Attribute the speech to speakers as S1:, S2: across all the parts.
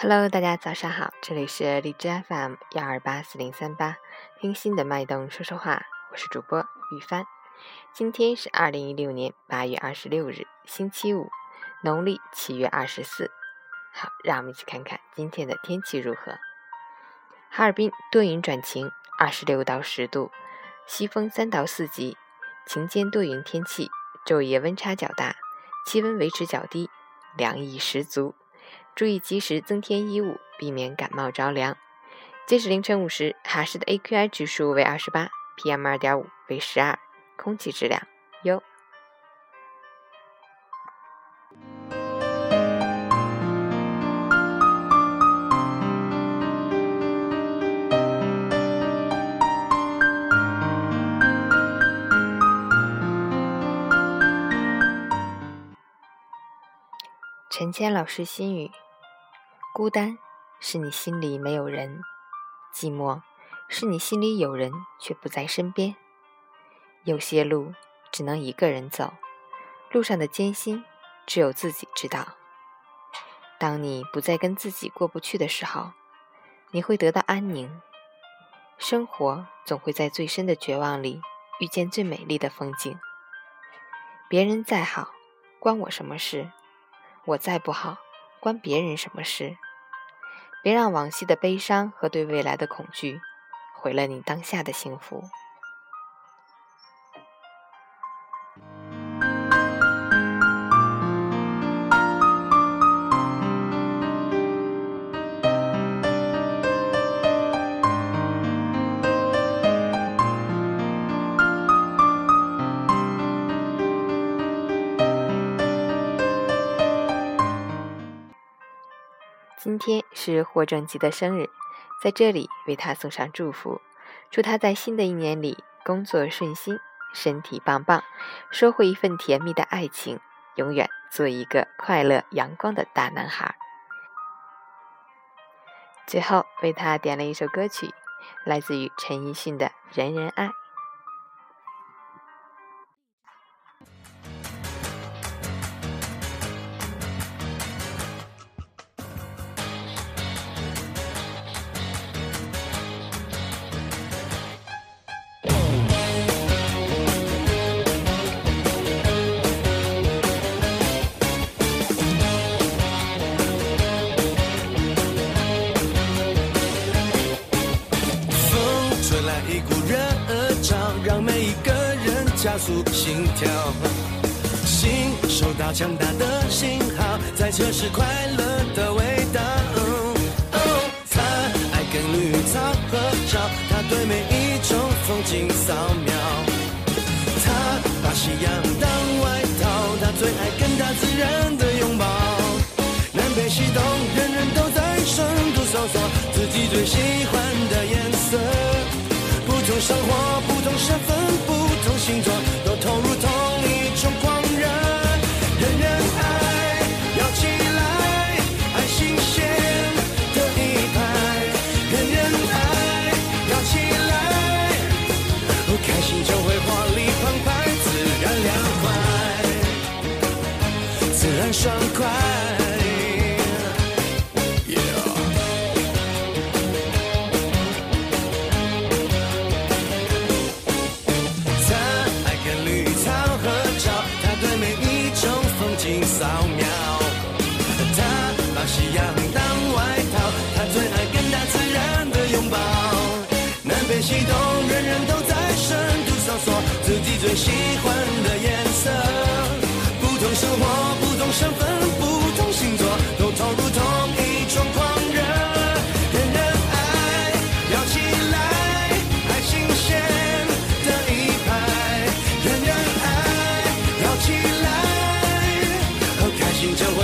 S1: Hello，大家早上好，这里是荔枝 FM 幺二八四零三八，听心的脉动说说话，我是主播雨帆。今天是二零一六年八月二十六日，星期五，农历七月二十四。好，让我们一起看看今天的天气如何。哈尔滨多云转晴，二十六到十度，西风三到四级，晴间多云天气，昼夜温差较大，气温维持较低，凉意十足。注意及时增添衣物，避免感冒着凉。截止凌晨五时，哈市的 AQI 指数为二十八，PM 二点五为十二，空气质量优。陈谦老师心语。孤单是你心里没有人，寂寞是你心里有人却不在身边。有些路只能一个人走，路上的艰辛只有自己知道。当你不再跟自己过不去的时候，你会得到安宁。生活总会在最深的绝望里遇见最美丽的风景。别人再好，关我什么事？我再不好，关别人什么事？别让往昔的悲伤和对未来的恐惧毁了你当下的幸福。今天是霍正吉的生日，在这里为他送上祝福，祝他在新的一年里工作顺心，身体棒棒，收获一份甜蜜的爱情，永远做一个快乐阳光的大男孩。最后为他点了一首歌曲，来自于陈奕迅的《人人爱》。
S2: 一股热潮让每一个人加速心跳，心收到强大的信号，在测试快乐的味道。他爱跟绿草合照，他对每一种风景扫描。他把夕阳当外套，他最爱跟大自然的拥抱。南北西东，人人都在深度搜索自己最喜欢。生活，不同身份。不同星座都投入同一种狂热，人人爱，摇起来，爱新鲜的一派，人人爱，摇起来，开心就会活力澎湃，自然凉快，自然爽快。激动，人人都在深度搜索自己最喜欢的颜色。不同生活，不同身份，不同星座，都投入同一种狂热。人人爱，摇起来，爱新鲜的一派。人人爱，摇起来，开心就会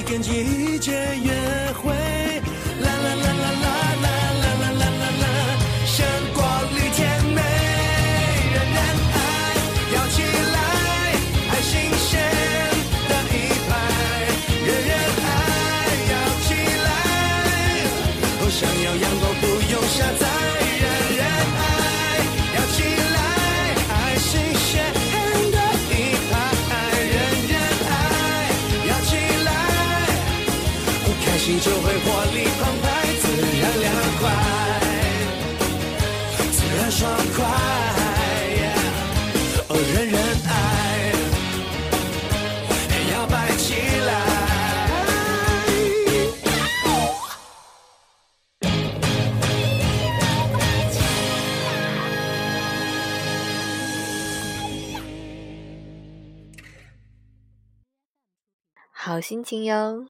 S2: 跟季节约会，啦啦啦啦啦啦啦啦啦啦啦，鲜果绿甜美，人人爱，摇起来，爱新鲜的一派，人人爱，摇起来，哦，想要阳光不用下载。心就会活力澎湃自然凉快自然爽快人人爱摇摆起来
S1: 好心情哟。